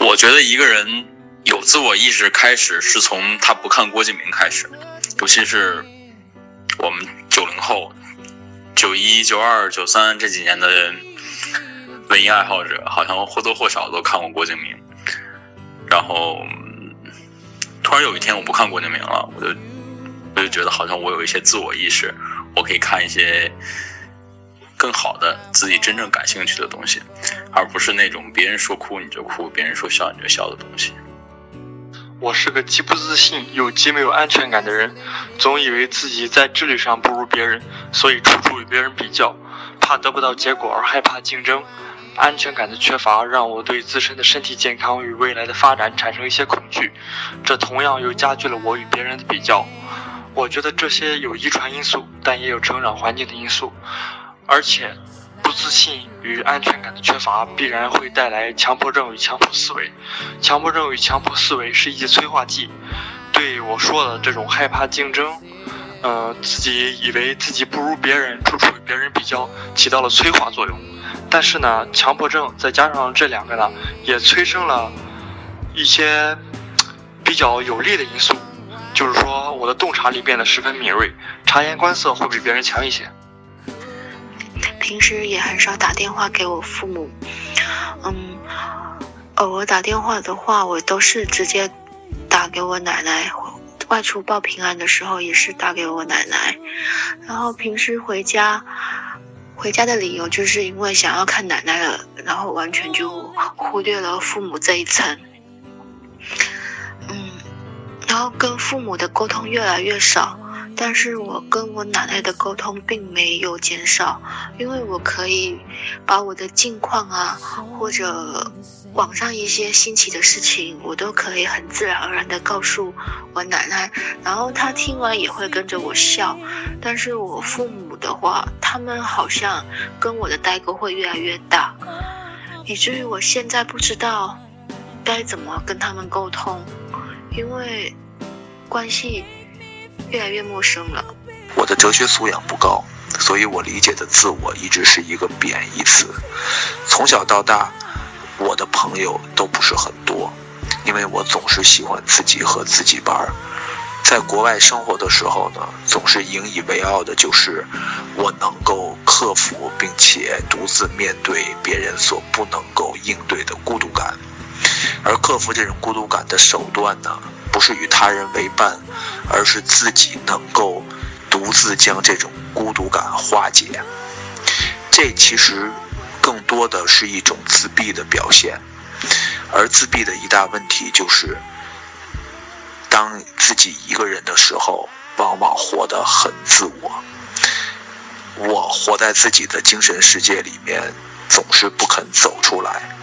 我觉得一个人有自我意识开始是从他不看郭敬明开始，尤其是我们九零后、九一、九二、九三这几年的文艺爱好者，好像或多或少都看过郭敬明。然后突然有一天我不看郭敬明了，我就我就觉得好像我有一些自我意识，我可以看一些。更好的自己真正感兴趣的东西，而不是那种别人说哭你就哭，别人说笑你就笑的东西。我是个极不自信又极没有安全感的人，总以为自己在智力上不如别人，所以处处与别人比较，怕得不到结果而害怕竞争。安全感的缺乏让我对自身的身体健康与未来的发展产生一些恐惧，这同样又加剧了我与别人的比较。我觉得这些有遗传因素，但也有成长环境的因素。而且，不自信与安全感的缺乏必然会带来强迫症与强迫思维。强迫症与强迫思维是一剂催化剂，对我说的这种害怕竞争，呃，自己以为自己不如别人，处处与别人比较，起到了催化作用。但是呢，强迫症再加上这两个呢，也催生了一些比较有利的因素，就是说我的洞察力变得十分敏锐，察言观色会比别人强一些。平时也很少打电话给我父母，嗯，偶尔打电话的话，我都是直接打给我奶奶。外出报平安的时候，也是打给我奶奶。然后平时回家，回家的理由就是因为想要看奶奶了，然后完全就忽略了父母这一层。嗯，然后跟父母的沟通越来越少。但是我跟我奶奶的沟通并没有减少，因为我可以把我的近况啊，或者网上一些新奇的事情，我都可以很自然而然的告诉我奶奶，然后她听完也会跟着我笑。但是我父母的话，他们好像跟我的代沟会越来越大，以至于我现在不知道该怎么跟他们沟通，因为关系。越来越陌生了。我的哲学素养不高，所以我理解的自我一直是一个贬义词。从小到大，我的朋友都不是很多，因为我总是喜欢自己和自己玩。在国外生活的时候呢，总是引以为傲的就是我能够克服并且独自面对别人所不能够应对的孤独感。而克服这种孤独感的手段呢？不是与他人为伴，而是自己能够独自将这种孤独感化解。这其实更多的是一种自闭的表现，而自闭的一大问题就是，当自己一个人的时候，往往活得很自我。我活在自己的精神世界里面，总是不肯走出来。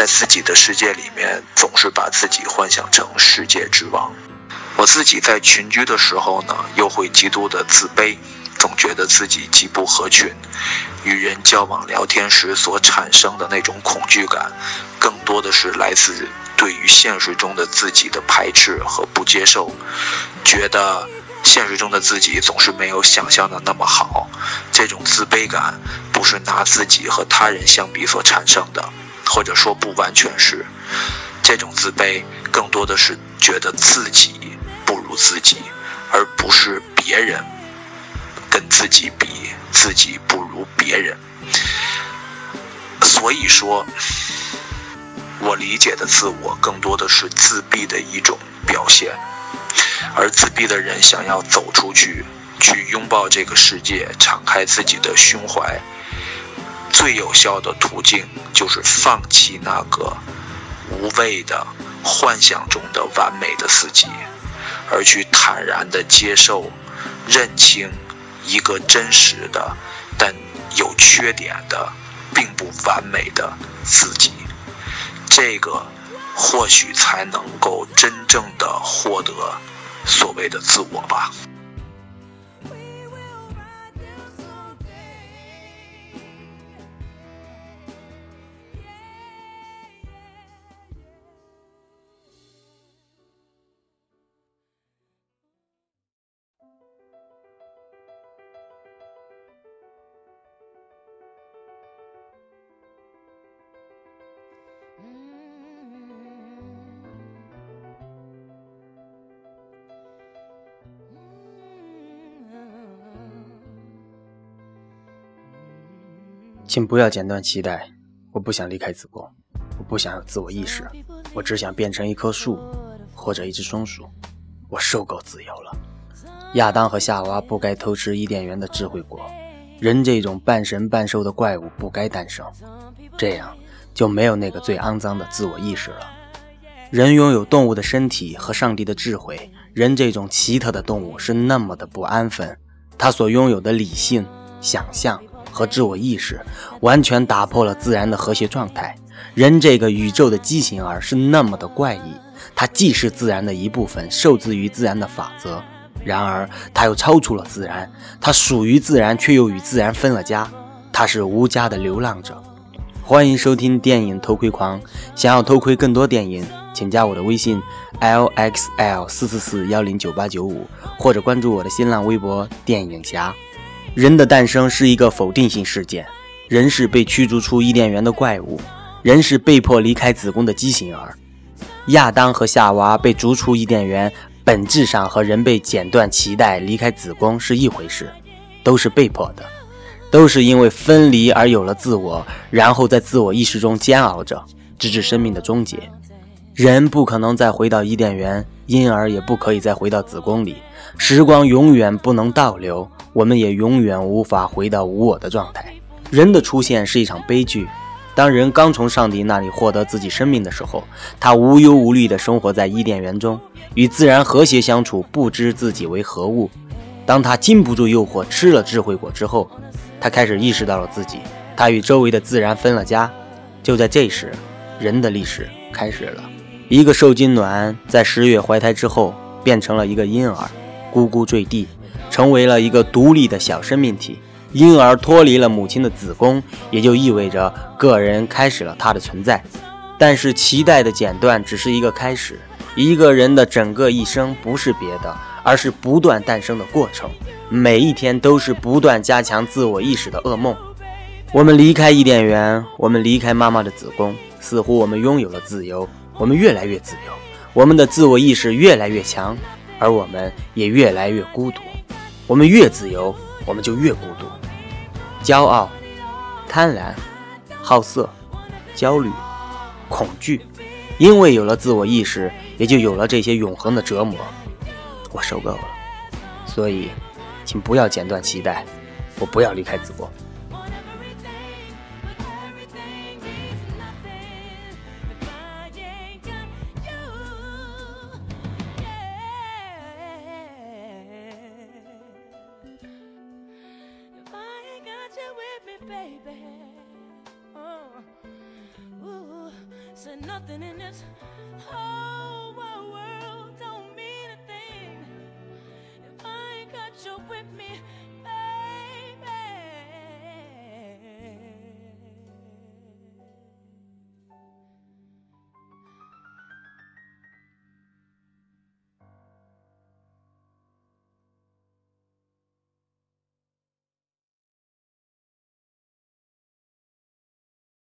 在自己的世界里面，总是把自己幻想成世界之王。我自己在群居的时候呢，又会极度的自卑，总觉得自己极不合群。与人交往聊天时所产生的那种恐惧感，更多的是来自对于现实中的自己的排斥和不接受，觉得现实中的自己总是没有想象的那么好。这种自卑感，不是拿自己和他人相比所产生的。或者说不完全是这种自卑，更多的是觉得自己不如自己，而不是别人跟自己比，自己不如别人。所以说，我理解的自我更多的是自闭的一种表现，而自闭的人想要走出去，去拥抱这个世界，敞开自己的胸怀。最有效的途径就是放弃那个无谓的幻想中的完美的自己，而去坦然的接受、认清一个真实的但有缺点的、并不完美的自己。这个或许才能够真正的获得所谓的自我吧。请不要剪断脐带，我不想离开子宫，我不想有自我意识，我只想变成一棵树，或者一只松鼠。我受够自由了。亚当和夏娃不该偷吃伊甸园的智慧果，人这种半神半兽的怪物不该诞生，这样就没有那个最肮脏的自我意识了。人拥有动物的身体和上帝的智慧，人这种奇特的动物是那么的不安分，他所拥有的理性、想象。和自我意识完全打破了自然的和谐状态。人这个宇宙的畸形儿是那么的怪异，它既是自然的一部分，受制于自然的法则，然而它又超出了自然。它属于自然，却又与自然分了家。它是无家的流浪者。欢迎收听电影偷窥狂。想要偷窥更多电影，请加我的微信 l x l 四四四幺零九八九五，或者关注我的新浪微博电影侠。人的诞生是一个否定性事件，人是被驱逐出伊甸园的怪物，人是被迫离开子宫的畸形儿。亚当和夏娃被逐出伊甸园，本质上和人被剪断脐带离开子宫是一回事，都是被迫的，都是因为分离而有了自我，然后在自我意识中煎熬着，直至生命的终结。人不可能再回到伊甸园，因而也不可以再回到子宫里，时光永远不能倒流。我们也永远无法回到无我的状态。人的出现是一场悲剧。当人刚从上帝那里获得自己生命的时候，他无忧无虑地生活在伊甸园中，与自然和谐相处，不知自己为何物。当他禁不住诱惑，吃了智慧果之后，他开始意识到了自己，他与周围的自然分了家。就在这时，人的历史开始了。一个受精卵在十月怀胎之后，变成了一个婴儿，咕咕坠地。成为了一个独立的小生命体，婴儿脱离了母亲的子宫，也就意味着个人开始了他的存在。但是脐带的剪断只是一个开始，一个人的整个一生不是别的，而是不断诞生的过程。每一天都是不断加强自我意识的噩梦。我们离开伊甸园，我们离开妈妈的子宫，似乎我们拥有了自由，我们越来越自由，我们的自我意识越来越强，而我们也越来越孤独。我们越自由，我们就越孤独。骄傲、贪婪、好色、焦虑、恐惧，因为有了自我意识，也就有了这些永恒的折磨。我受够了，所以，请不要剪断脐带，我不要离开子宫。Baby. Uh, ooh, said nothing in this. Oh.